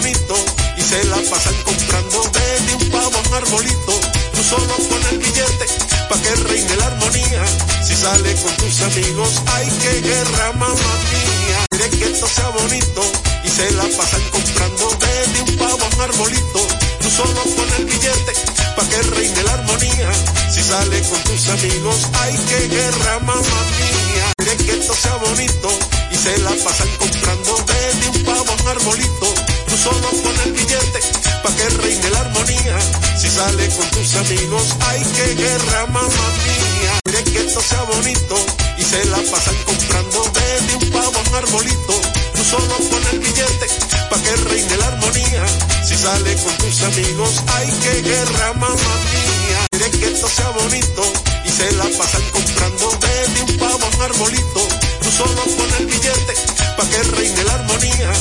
bonito y se la pasan comprando desde un pavo a un arbolito. Tú solo pon el billete pa' que reine la armonía. Si sale con tus amigos, hay que guerra, mamá mía. Quiere que esto sea bonito y se la pasan comprando desde un pavo a un arbolito. Tú solo pon el billete pa' que reine la armonía. Si sale con tus amigos, hay que guerra, mamá mía. Quiere que esto sea bonito y se la pasan comprando desde un pavo a un arbolito. Tú solo pon el billete pa' que reine la armonía. Si sale con tus amigos, hay que guerra, mamá mía. Quiere que esto sea bonito y se la pasan comprando desde un pavo a un arbolito. Tú solo pon el billete pa' que reine la armonía. Si sale con tus amigos, hay que guerra, mamá mía. Quiere que esto sea bonito y se la pasan comprando desde un pavo a un arbolito. Tú solo pon el billete pa' que reine la armonía.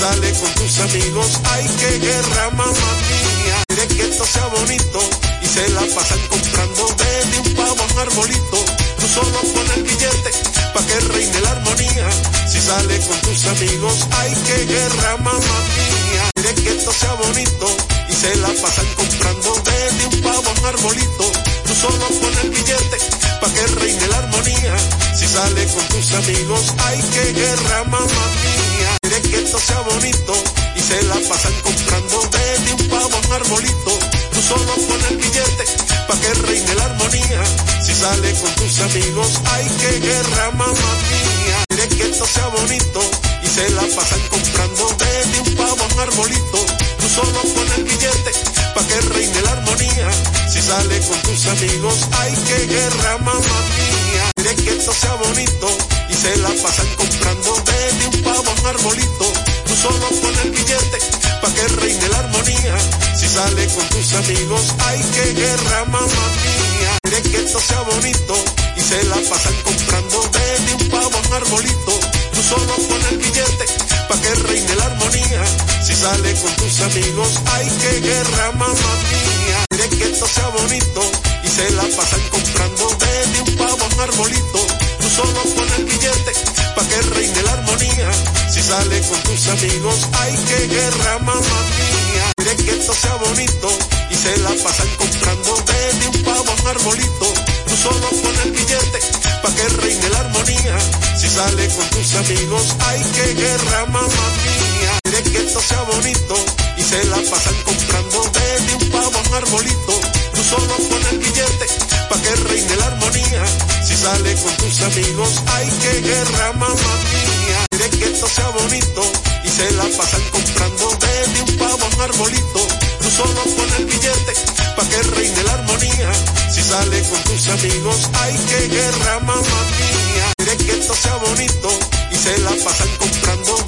Sale con tus amigos, hay que guerra, mamá mía. Quiere que esto sea bonito y se la pasan comprando desde un pavo a un arbolito. Tú solo pon el billete pa' que reine la armonía. Si sale con tus amigos, hay que guerra, mamá mía. Quiere que esto sea bonito y se la pasan comprando desde un pavo a un arbolito. Tú solo pon el billete pa' que reine la armonía. Si sale con tus amigos, hay que guerra, mamá mía. Que esto sea bonito y se la pasan comprando desde un pavo a un arbolito. Tú solo pon el billete pa' que reine la armonía. Si sale con tus amigos, hay que guerra, mamá mía. Que esto sea bonito y se la pasan comprando desde un pavo a un arbolito. Tú solo pon el billete pa' que reine la armonía. Si sale con tus amigos, hay que guerra, mamá mía. Que esto sea bonito y se la pasan comprando desde un pavo a un arbolito. Tú solo pon el billete pa' que reine la armonía. Si sale con tus amigos, hay que guerra, mamá mía. Quiere que esto sea bonito y se la pasan comprando desde un pavo a un arbolito. Tú solo pon el billete pa' que reine la armonía. Si sale con tus amigos, hay que guerra, mamá mía. Quiere que esto sea bonito y se la pasan comprando desde un pavo a un arbolito. Tú solo pon el billete pa' que reine la Si sale con tus amigos, hay que guerra, mamá mía. Quiere que esto sea bonito y se la pasan comprando desde un pavo a un arbolito. Tú solo pon el billete pa' que reine la armonía. Si sale con tus amigos, hay que guerra, mamá mía. Quiere que esto sea bonito y se la pasan comprando desde un pavo a un arbolito. Tú solo pon el billete pa' que reine la armonía. Si sale con tus amigos, hay que guerra, mamá mía. Quiere que esto sea bonito y se la pasan comprando desde un pavo a un arbolito. Tú solo pon el billete pa' que reine la armonía. Si sale con tus amigos, hay que guerra, mamá mía. Quiere que esto sea bonito y se la pasan comprando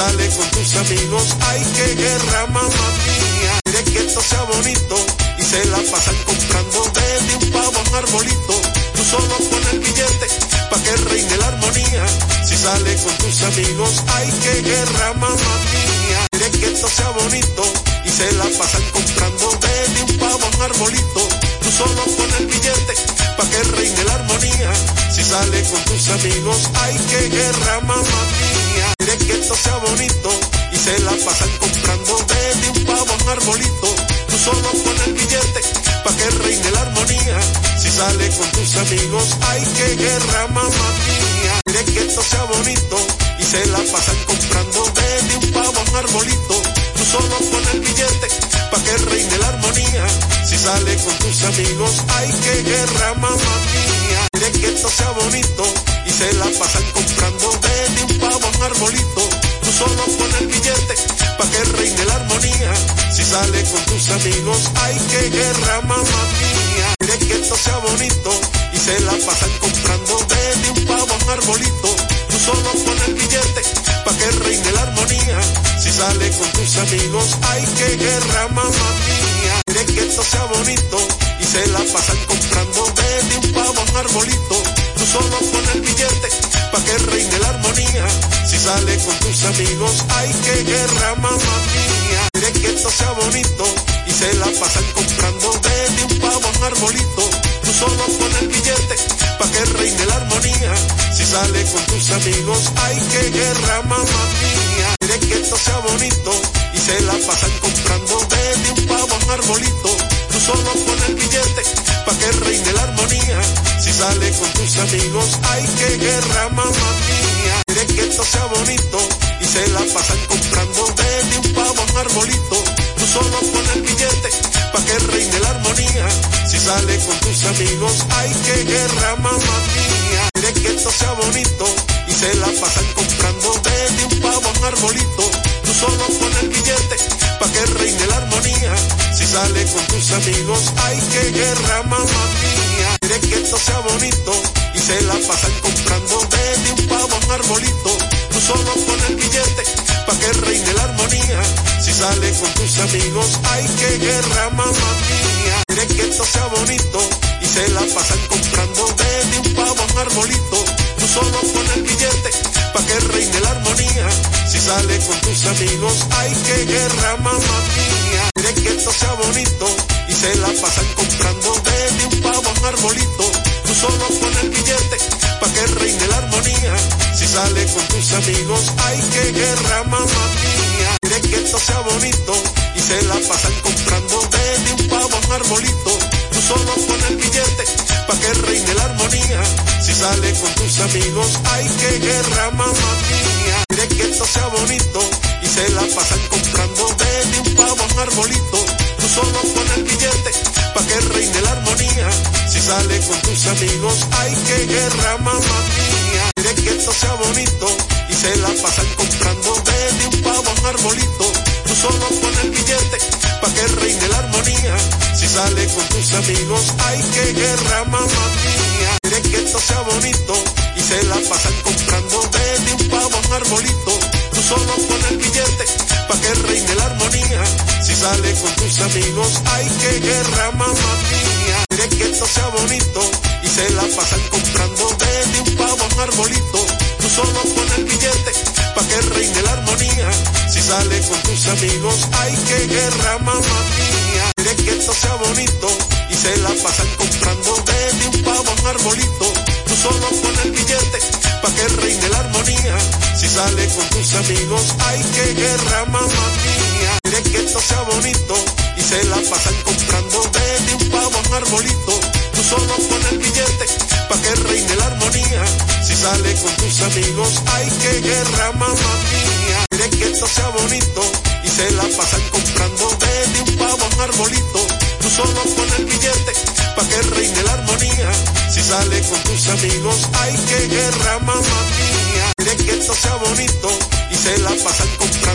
sale con tus amigos, hay que guerra, mamá mía. Quiere que esto sea bonito y se la pasan comprando desde un pavo a un arbolito. Tú solo pon el billete pa' que reine la armonía. Si sale con tus amigos, hay que guerra, mamá mía. Quiere que esto sea bonito y se la pasan comprando desde un pavo a un arbolito. Tú solo pon el billete pa' que reine la armonía. Si sale con tus amigos, hay que guerra, mamá mía. Que esto sea bonito y se la pasan comprando desde un pavo a un arbolito. Tú solo pon el billete pa' que reine la armonía. Si sale con tus amigos, hay que guerra, mamá mía. Quiere que esto sea bonito y se la pasan comprando desde un pavo a un arbolito. Tú solo pon el billete pa' que reine la armonía. Si sale con tus amigos, hay que guerra, mamá amigos, hay que guerra, mamá mía. Quiere que esto sea bonito y se la pasan comprando desde un pavo un arbolito. Tú solo pon el billete pa' que reine la armonía. Si sale con tus amigos, hay que guerra, mamá mía. Quiere que esto sea bonito y se la pasan comprando desde un pavo un arbolito. Tú solo pon el billete pa' que reine la armonía. Si sale con tus amigos, ay que guerra mamá mía. Que esto sea bonito se la pasan comprando desde un pavo a un arbolito. Tú solo pon el billete pa' que reine la armonía. Si sale con tus amigos, ay que guerra mamá mía. Quiere que esto sea bonito y se la pasan comprando desde un pavo a un arbolito. Tú solo pon el billete pa' que reine la armonía. Si sale con tus amigos, ay que guerra mamá mía. Quiere que esto sea bonito y se la pasan comprando desde un pavo a un arbolito. Tú solo pon el billete pa' que reine la armonía. Si sale con tus amigos, ay que guerra mamá mía. Quiere que esto sea bonito y se la pasan comprando desde un pavo a un arbolito. Tú solo pon el billete pa' que reine la armonía. Si sale con tus amigos, ay que guerra mamá mía. Quiere que esto sea bonito y se la pasan comprando desde un pavo a un arbolito. Tú solo pon el billete pa' que reine la armonía. Si sale con tus amigos, ay que guerra mamá mía. Quiere que esto sea bonito y se la pasan comprando desde un pavo a un arbolito. Tú solo pon el billete pa' que reine la armonía. Si sale con tus amigos, ay que guerra mamá mía. Quiere que esto sea bonito y se la pasan comprando desde un pavo a un arbolito. Tú solo pon el billete sale con tus amigos, ay que guerra mamá mía. Quiere que esto sea bonito y se la pasan comprando desde un pavo a un arbolito. Tú solo pon el billete pa' que reine la armonía. Si sale con tus amigos, ay que guerra mamá mía. Quiere que esto sea bonito y se la pasan comprando desde un pavo a un arbolito. Tú solo pon el billete pa' que reine la armonía. Si sale con tus amigos, ay que guerra mamá mía. Quiere que esto sea bonito y se la pasan comprando desde un pavo a un arbolito. Tú solo pon el billete pa' que reine la armonía. Si sale con tus amigos, ay que guerra mamá mía. Quiere que esto sea bonito y se la pasan comprando desde un pavo a un arbolito. Tú solo pon el billete pa' que reine la armonía. Si sale con tus amigos, ay que guerra mamá mía. Sea bonito y se la pasan comprando desde un pavo a un arbolito. Tú solo pon el billete pa' que reine la armonía. Si sale con tus amigos, ay que guerra mamá. Que esto sea bonito y se la pasan comprando desde un pavo a arbolito. Tú solo pon el billete pa' que reine la armonía. Si sale con tus amigos, ay que guerra mamá mía. Que esto sea bonito y se la pasan comprando desde un pavo a un arbolito. Tú solo pon el billete pa' que reine la armonía. Si sale con tus amigos, ay que guerra mamá mía. Que esto sea bonito y se la pasan comprando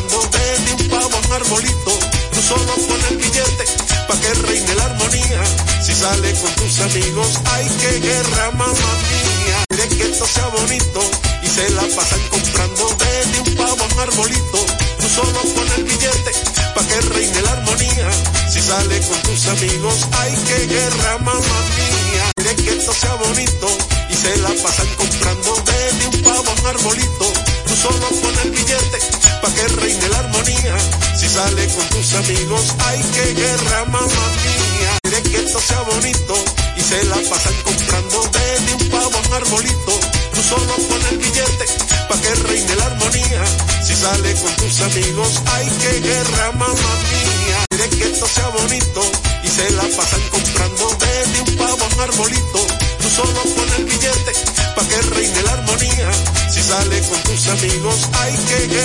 arbolito. Tú solo pon el billete pa' que reine la armonía. Si sale con tus amigos, ay que guerra mamá mía. Quiere que esto sea bonito y se la pasan comprando desde un pavo a un arbolito. Tú solo pon el billete pa' que reine la armonía. Si sale con tus amigos, ay que guerra mamá mía. Quiere que esto sea bonito y se la pasan comprando desde un pavo a un arbolito. Tú solo pon el billete pa' que reine la armonía. Si sale con tus amigos, ay que guerra mamá mía. Quiere que esto sea bonito y se la pasan comprando desde un pavo a un arbolito. Tú solo pon el billete pa' que reine la armonía. Si sale con tus amigos, ay que guerra mamá mía. Tus amigos, ay que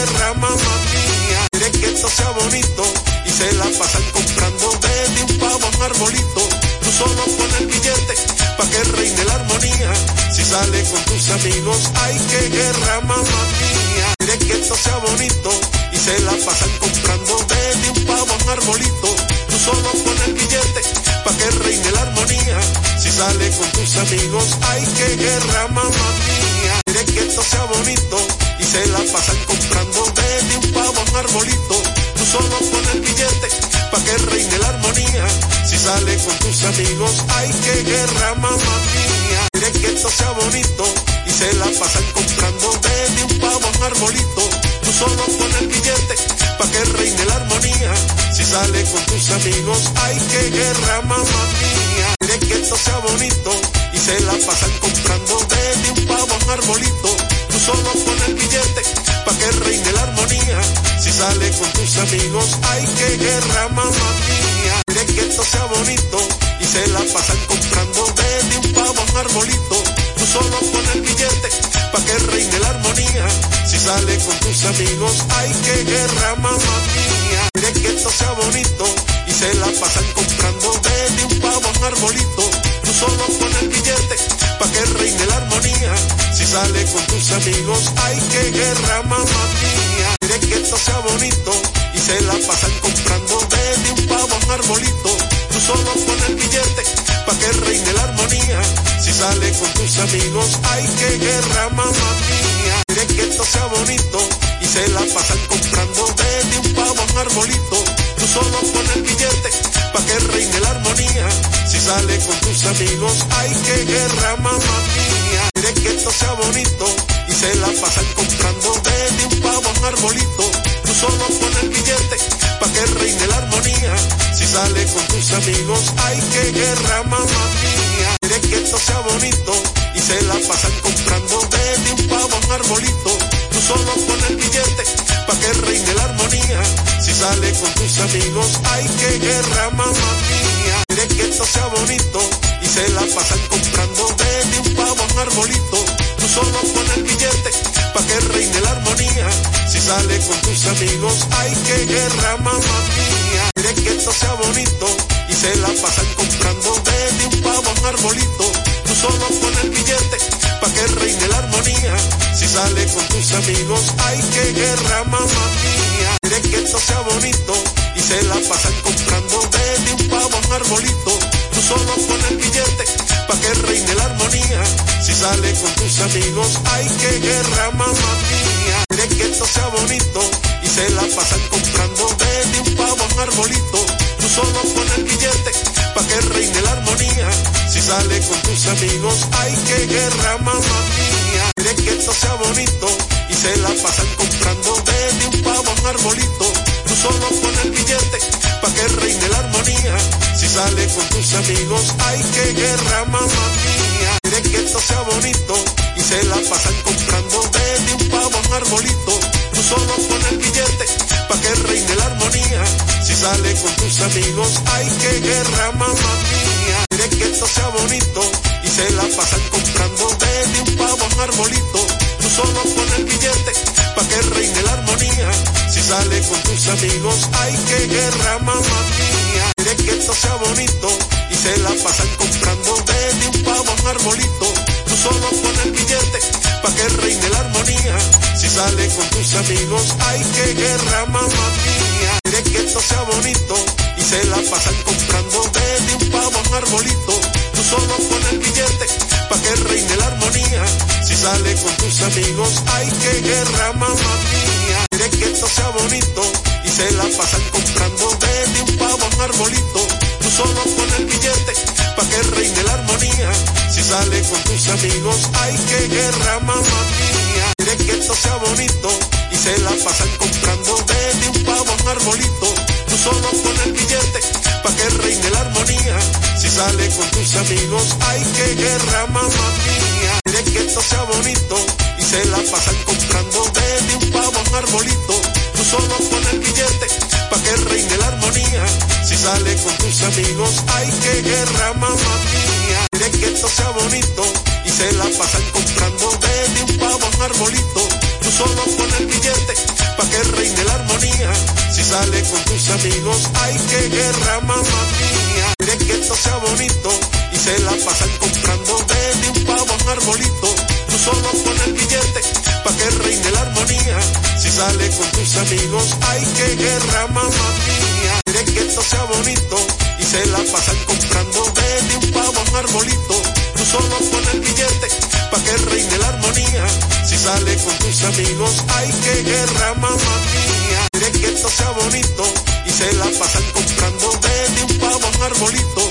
tus amigos, ay que guerra mamá mía. Quiere que esto sea bonito y se la pasan comprando desde un pavo a un arbolito. Tú solo pon el billete pa' que reine la armonía. Si sale con tus amigos, ay que guerra mamá mía. Quiere que esto sea bonito y se la pasan comprando desde un pavo a un arbolito. Tú solo pon el billete pa' que reine la armonía. Si sale con tus amigos, hay que guerra, mamá mía. Esto sea bonito y se la pasan comprando desde un pavo a un arbolito. Tú solo pon el billete pa' que reine la armonía. Si sale con tus amigos, hay que guerra, mamá mía. Quiere que esto sea bonito y se la pasan comprando desde un pavo a un arbolito. Tú solo pon el billete pa' que reine la armonía. Si sale con tus amigos, hay que guerra, mamá mía. Que esto sea bonito y se la pasan comprando desde un pavo a un arbolito. Tú solo pon el billete pa' que reine la armonía. Si sale con tus amigos, hay que guerra, mamá mía. Quiere que esto sea bonito y se la pasan comprando desde un pavo a un arbolito. Tú solo pon el billete pa' que reine la armonía. Si sale con tus amigos, hay que guerra, mamá mía. Quiere que esto sea bonito y se la pasan comprando desde un pavo a un arbolito. Tú solo pon el billete pa' que reine la armonía. Si sale con tus amigos, hay que guerra, mamá mía. Quiere que esto sea bonito y se la pasan comprando desde un pavo a un arbolito. Tú solo pon el billete pa' que reine la armonía. Sale con tus amigos, hay que guerra, mamá mía. Quiere que esto sea bonito y se la pasan comprando desde un pavo a un arbolito. Tú solo pon el billete pa' que reine la armonía. Si sale con tus amigos, hay que guerra, mamá mía. Quiere que esto sea bonito y se la pasan comprando desde un pavo a un arbolito. Tú solo pon el billete pa' que reine la armonía. Si sale con tus amigos, hay que guerra, mamá mía. Quiere que esto sea bonito y se la pasan comprando desde un pavo a un arbolito. Tú solo pon el billete pa' que reine la armonía. Si sale con tus amigos, hay que guerra, mamá mía. Quiere que esto sea bonito y se la pasan comprando desde un pavo a un arbolito. Tú solo pon el billete pa' que reine la armonía. Si sale con tus amigos, hay que guerra, mamá mía. Quiere que esto sea bonito y se la pasan comprando desde un pavo a un arbolito. Tú solo pon el billete pa' que reine la armonía. Si sale con tus amigos, hay que guerra, mamá mía. Quiere que esto sea bonito y se la pasan comprando desde un pavo a un arbolito. Tú solo pon el billete pa' que reine la armonía. Si sale con tus amigos, hay que guerra, mamá mía. Quiere que esto sea bonito y se la pasan comprando desde un pavo a un arbolito. Tú solo pon el billete pa' que reine la armonía. Si sale con tus amigos, hay que guerra, mamá mía. Arbolito. Tú solo pon el billete pa' que reine la armonía. Si sale con tus amigos, hay que guerra, mamá mía. Quiere que esto sea bonito y se la pasan comprando desde un pavo a un arbolito. Tú solo pon el billete pa' que reine la armonía. Si sale con tus amigos, hay que guerra, mamá mía. Quiere que esto sea bonito y se la pasan comprando desde un pavo a un arbolito. Tú solo pon el billete pa' que reine la armonía. Si sale con tus amigos, hay que guerra, mamá mía. Quiere que esto sea bonito y se la pasan comprando desde un pavo a un arbolito. Tú solo pon el billete pa' que reine la armonía. Si sale con tus amigos, hay que guerra, mamá mía. Quiere que esto sea bonito y se la pasan comprando desde un pavo a un arbolito. Tú solo pon el billete pa' que reine la armonía. Si sale con tus amigos, hay que guerra, mamá mía. Quiere que esto sea bonito y se la pasan comprando desde un pavo a un arbolito. Tú solo pon el billete pa' que reine la armonía. Si sale con tus amigos, hay que guerra, mamá mía. Quiere que esto sea bonito y se la pasan comprando desde un pavo a un arbolito. Tú solo pon el billete pa' que reine la armonía. Si sale con tus amigos, hay que guerra, mamá mía. Quiere que esto sea bonito y se la pasan comprando desde un pavo a un arbolito. Tú solo pon el billete pa' que reine la armonía. Si sale con tus amigos, hay que guerra, mamá mía. Quiere que esto sea bonito y se la pasan comprando desde un pavo a un arbolito.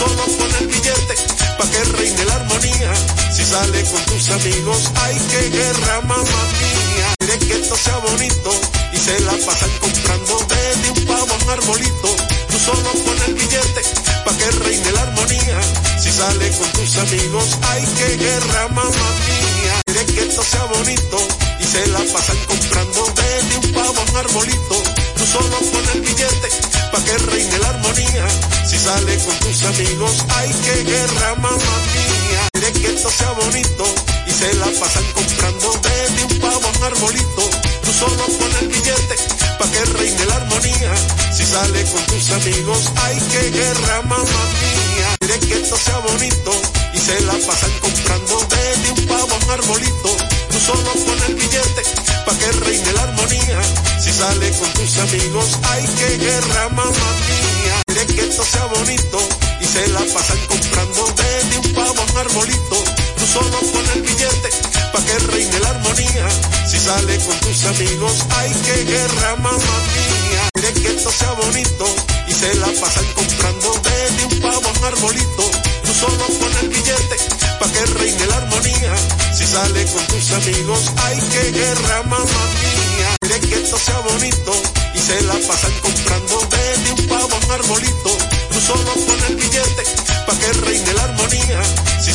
Solo pon el billete pa' que reine la armonía. Si sale con tus amigos, hay que guerra, mamá mía. quiere que esto sea bonito y se la pasan comprando desde un pavo a un arbolito. Tú solo pones el billete pa' que reine la armonía. Si sale con tus amigos, hay que guerra, mamá mía. Quiere que esto sea bonito y se la pasan comprando desde un pavo a un arbolito. Tú solo pones el billete pa' que reine la armonía. Si sale con tus amigos, hay que guerra, mamá mía. Quiere que esto sea bonito y se la pasan comprando desde un pavo a un arbolito. Tú solo pones el billete pa' que reine la armonía. Si sale con tus amigos, hay que guerra, mamá mía. Quiere que esto sea bonito y se la pasan comprando desde un pavo a un arbolito. Tú solo pones el billete pa' que reine la armonía. Si sale con tus amigos, hay que guerra, mamá mía. Quiere que esto sea bonito y se la pasan comprando desde un pavo a un arbolito. Tú solo pones el billete pa' que reine la armonía. Si sale con tus amigos, hay que guerra, mamá mía. Quiere que esto sea bonito y se la pasan comprando desde un pavo a un arbolito. Tú solo pones el billete pa' que reine la armonía. Si sale con tus amigos, hay que guerra, mamá mía. Quiere que esto sea bonito y se la pasan comprando desde un pavo a un arbolito. Tú solo pones el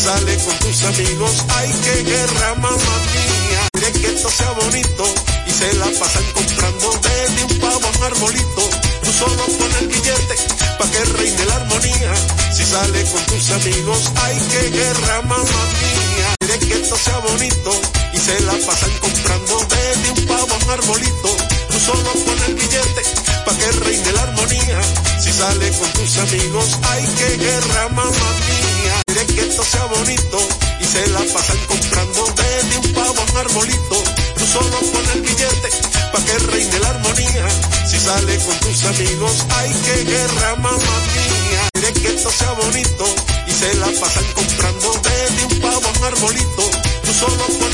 sale con tus amigos, hay que guerra, mamá mía. Quiere que esto sea bonito y se la pasan comprando desde un pavo a un arbolito. Tú solo pones el billete pa' que reine la armonía. Si sale con tus amigos, hay que guerra, mamá mía. Quiere que esto sea bonito y se la pasan comprando desde un pavo a un arbolito. Tú solo pones el billete pa' que reine la armonía. Si sale con tus amigos, hay que guerra, mamá mía. Quiere que esto sea bonito y se la pasan comprando desde un pavo a un arbolito. Tú solo pones el billete pa' que reine la armonía. Si sale con tus amigos, hay que guerra, mamá mía. Quiere que esto sea bonito y se la pasan comprando desde un pavo a un arbolito. Tú solo pones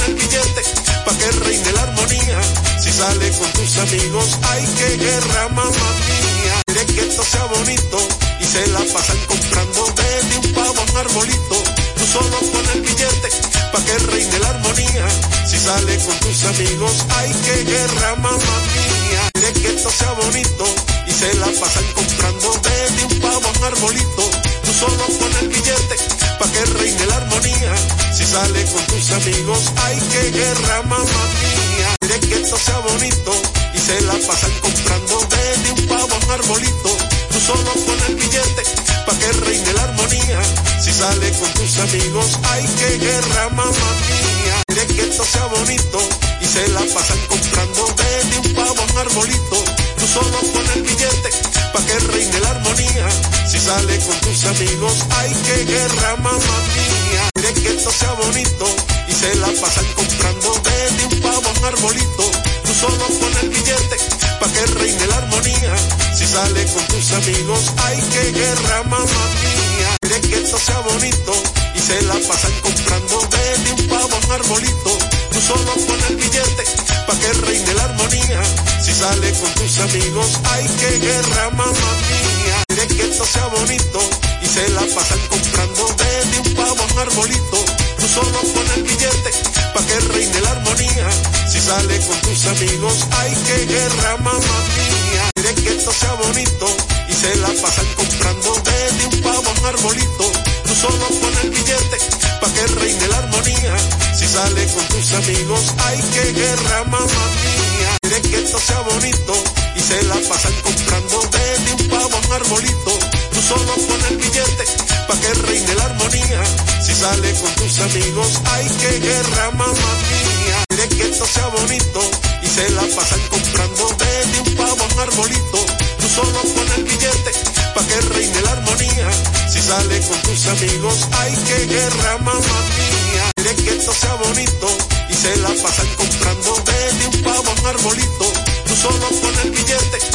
Si sale con tus amigos, hay que guerra, mamá mía. Quiere que esto sea bonito y se la pasan comprando desde un pavo a un arbolito. Tú solo pones el billete pa' que reine la armonía. Si sale con tus amigos, hay que guerra, mamá mía. Quiere que esto sea bonito y se la pasan comprando desde un pavo a un arbolito. Tú solo pones el billete pa' que reine la armonía. Si sale con tus amigos, hay que guerra, mamá mía. Quiere que esto sea bonito y se la pasan comprando desde un pavo a un arbolito. Tú solo pones el billete pa' que reine la armonía. Si sale con tus amigos, hay que guerra, mamá mía. Quiere que esto sea bonito y se la pasan comprando desde un pavo a un arbolito. Tú solo pones el billete pa' que reine la armonía. Si sale con tus amigos, hay que guerra, mamá mía. Quiere que esto sea bonito y se la pasan comprando desde un pavo arbolito. Tú solo pones el billete pa' que reine la armonía. Si sale con tus amigos, hay que guerra, mamá mía. Quiere que esto sea bonito y se la pasan comprando desde un pavo un arbolito. Tú solo pones el billete pa' que reine la armonía. Si sale con tus amigos, hay que guerra, mamá mía. Que esto sea bonito y se la pasan comprando desde un pavo un arbolito. Tú solo pones el billete pa' que reine la armonía. Si sale con tus amigos, hay que guerra, mamá mía. Quiere que esto sea bonito y se la pasan comprando desde un pavo a un arbolito. Tú solo pones el billete pa' que reine la armonía. Si sale con tus amigos, hay que guerra, mamá mía. Quiere que esto sea bonito y se la pasan comprando desde un pavo a un arbolito. Tú solo pones el billete pa' que reine la armonía. Si sale con tus amigos, hay que guerra, mamá mía. Quiere que esto sea bonito y se la pasan comprando desde un pavo a un arbolito. Tú solo pones el billete pa' que reine la armonía. Si sale con tus amigos, hay que guerra, mamá mía. Quiere que esto sea bonito y se la pasan comprando desde un pavo a un arbolito. Tú solo pones el billete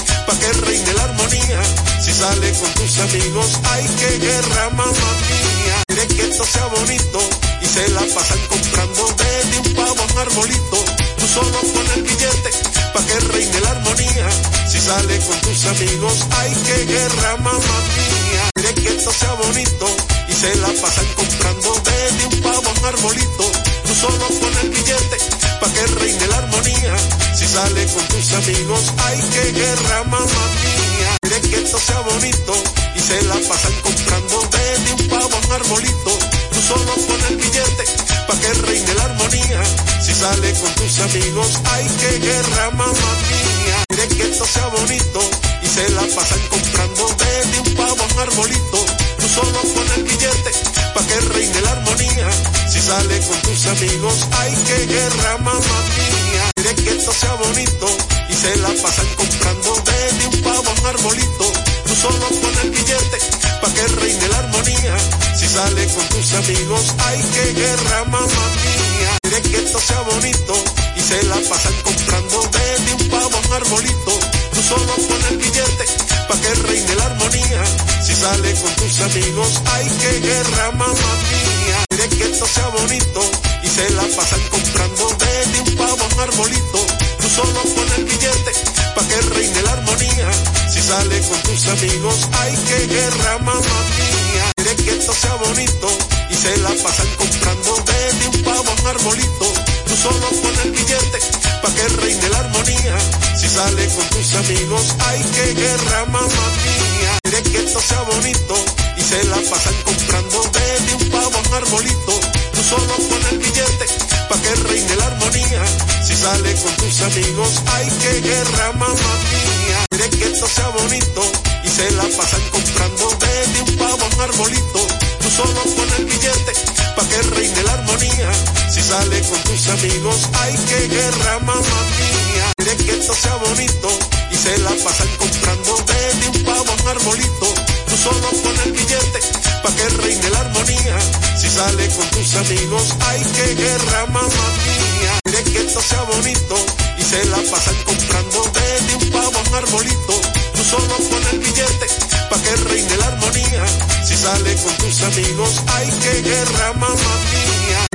Si sale con tus amigos, hay que guerra, mamá mía. Quiere que esto sea bonito y se la pasan comprando desde un pavo a un arbolito. Tú solo pones el billete pa' que reine la armonía. Si sale con tus amigos, hay que guerra, mamá mía. Quiere que esto sea bonito y se la pasan comprando desde un pavo a un arbolito. Tú solo pones el billete pa' que reine la armonía. Si sale con tus amigos, ay, qué guerra, mamá mía. Quiere que esto sea bonito y se la pasan comprando desde un pavo a un arbolito. Tú solo pon el billete pa' que reine la armonía. Si sale con tus amigos, ay, qué guerra, mamá mía. Quiere que esto sea bonito y se la pasan comprando desde un pavo a un arbolito. Tú solo pon el billete pa' que reine la armonía. Si sale con tus amigos, ay, qué guerra, mamá mía. Que esto sea bonito y se la pasan comprando desde un pavo a un arbolito. Tú solo pon el billete pa' que reine la armonía. Si sale con tus amigos, ay, qué guerra, mamá mía. Que esto sea bonito y se la pasan comprando desde un pavo a un arbolito. Tú solo pon el billete pa' que reine la armonía. Si sale con tus amigos, ay, qué guerra, mamá mía. Que esto sea bonito y se la pasan comprando desde un pavo un arbolito. Tú solo pon el billete pa' que reine la armonía. Si sale con tus amigos, ay, qué guerra, mamá mía. Quiere que esto sea bonito y se la pasan comprando desde un pavo un arbolito. Tú solo pon el billete pa' que reine la armonía. Si sale con tus amigos, ay, qué guerra, mamá mía. Quiere que esto sea bonito y se la pasan comprando desde un pavo un arbolito. Solo pon el billete pa' que reine la armonía. Si sale con tus amigos, ay, qué guerra, mamá mía. Quiere que esto sea bonito y se la pasan comprando desde un pavo a un arbolito. Tú solo pon el billete pa' que reine la armonía. Si sale con tus amigos, ay, qué guerra, mamá mía. Quiere que esto sea bonito y se la pasan comprando desde un pavo a un arbolito. Tú solo pon el billete pa' que reine la armonía. Si sale con tus amigos, ay, qué guerra, mamá mía. Quiere que esto sea bonito y se la pasan comprando desde un pavo a un arbolito. Tú solo pon el billete pa' que reine la armonía. Si sale con tus amigos, ay, qué guerra, mamá mía.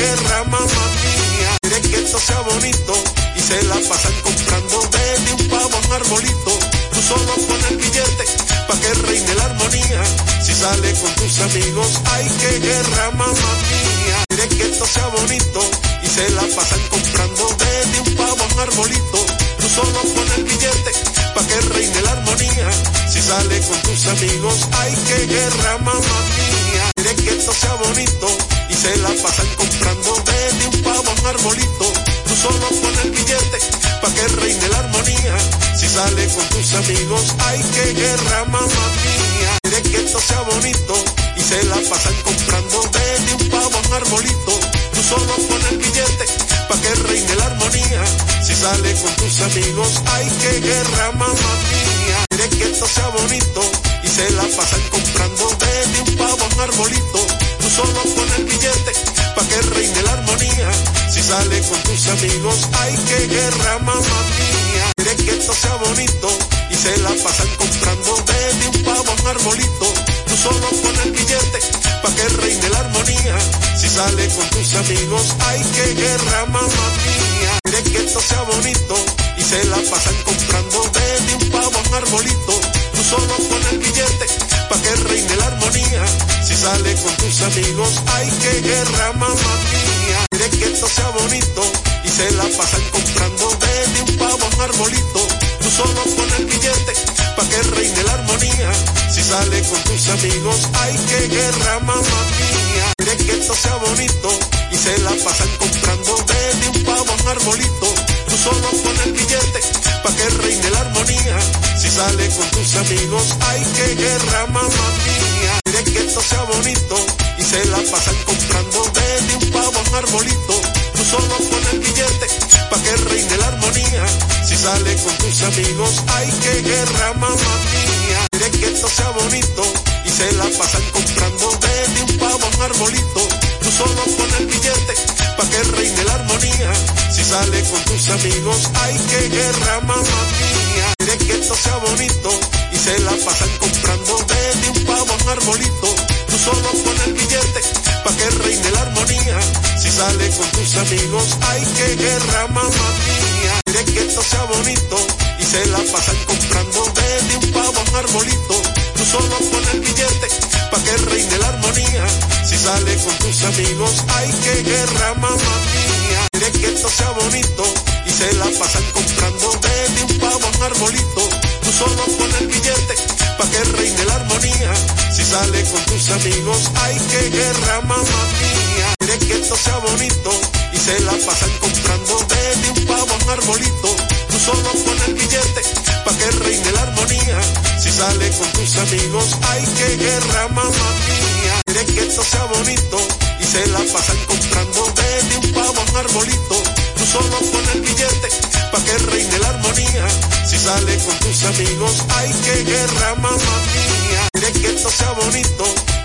Guerra, mamá mía. Que esto sea bonito y se la pasan comprando desde un pavo a un arbolito. Tú solo pon el billete pa' que reine la armonía. Si sale con tus amigos, ay, qué guerra, mamá mía. Quiere que esto sea bonito y se la pasan comprando desde un pavo a un arbolito. Tú solo pon el billete pa' que reine la armonía. Si sale con tus amigos, ay, qué guerra, mamá mía. Quiere que esto sea bonito y se la pasan comprando desde un pavo un arbolito. Tú solo pon el billete pa' que reine la armonía. Si sale con tus amigos, ay, qué guerra, mamá mía. Quiere que esto sea bonito y se la pasan comprando desde un pavo un arbolito. Tú solo pon el billete pa' que reine la armonía. Si sale con tus amigos, ay, qué guerra, mamá mía. Que esto sea bonito y se la pasan comprando desde un pavo a un arbolito. Tú solo pon el billete pa' que reine la armonía. Si sale con tus amigos, ay, qué guerra, mamá mía. Quiere que esto sea bonito y se la pasan comprando desde un pavo a un arbolito. Tú solo pon el billete pa' que reine la armonía. Si sale con tus amigos, ay, qué guerra, mamá mía. Quiere que esto sea bonito y se la pasan comprando desde un pavo a un arbolito. Tú solo pon el billete pa' que reine la armonía. Si sale con tus amigos, ay, qué guerra, mamá mía. Quiere que esto sea bonito y se la pasan comprando desde un pavo arbolito. Tú solo pon el billete pa' que reine la armonía. Si sale con tus amigos, ay, qué guerra, mamá mía. Quiere que esto sea bonito y se la pasan comprando desde un pavo a un arbolito. Tú solo pon el billete pa' que reine la armonía. Si sale con tus amigos, ay, qué guerra, mamá mía. Quiere que esto sea bonito y se la pasan comprando desde un pavo a un arbolito. Tú solo pon el billete pa' que reine la armonía. Si sale con tus amigos, ay, qué guerra, mamá mía. Quiere que esto sea bonito y se la pasan comprando desde un pavo a un arbolito. Tú solo pon el billete pa' que reine la armonía. Si sale con tus amigos, ay, qué guerra, mamá mía. Quiere que esto sea bonito y se la pasan comprando desde un pavo a un arbolito. Tú solo pon el billete pa' que reine la armonía. Si sale con tus amigos, ay, qué guerra, mamá mía. Quiere que esto sea bonito y se la pasan comprando desde un pavo a un arbolito. Tú solo pon el billete pa' que reine la armonía. Si sale con tus amigos, hay que guerra, mamá mía. Quiere que esto sea bonito y se la pasan comprando sale con tus amigos, hay que guerra, mamá mía. Quiere que esto sea bonito y se la pasan comprando desde un pavo a un arbolito. Tú solo pon el billete pa' que reine la armonía. Si sale con tus amigos, hay que guerra, mamá mía. Quiere que esto sea bonito y se la pasan comprando desde un pavo a un arbolito. Tú solo pon el billete pa' que reine la armonía. Si sale con tus amigos, hay que guerra, mamá mía.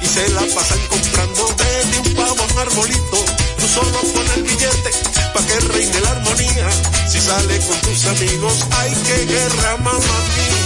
Y se la pasan comprando desde un pavo a un arbolito. Tú solo pon el billete pa' que reine la armonía. Si sale con tus amigos, hay que guerra, mamá mía.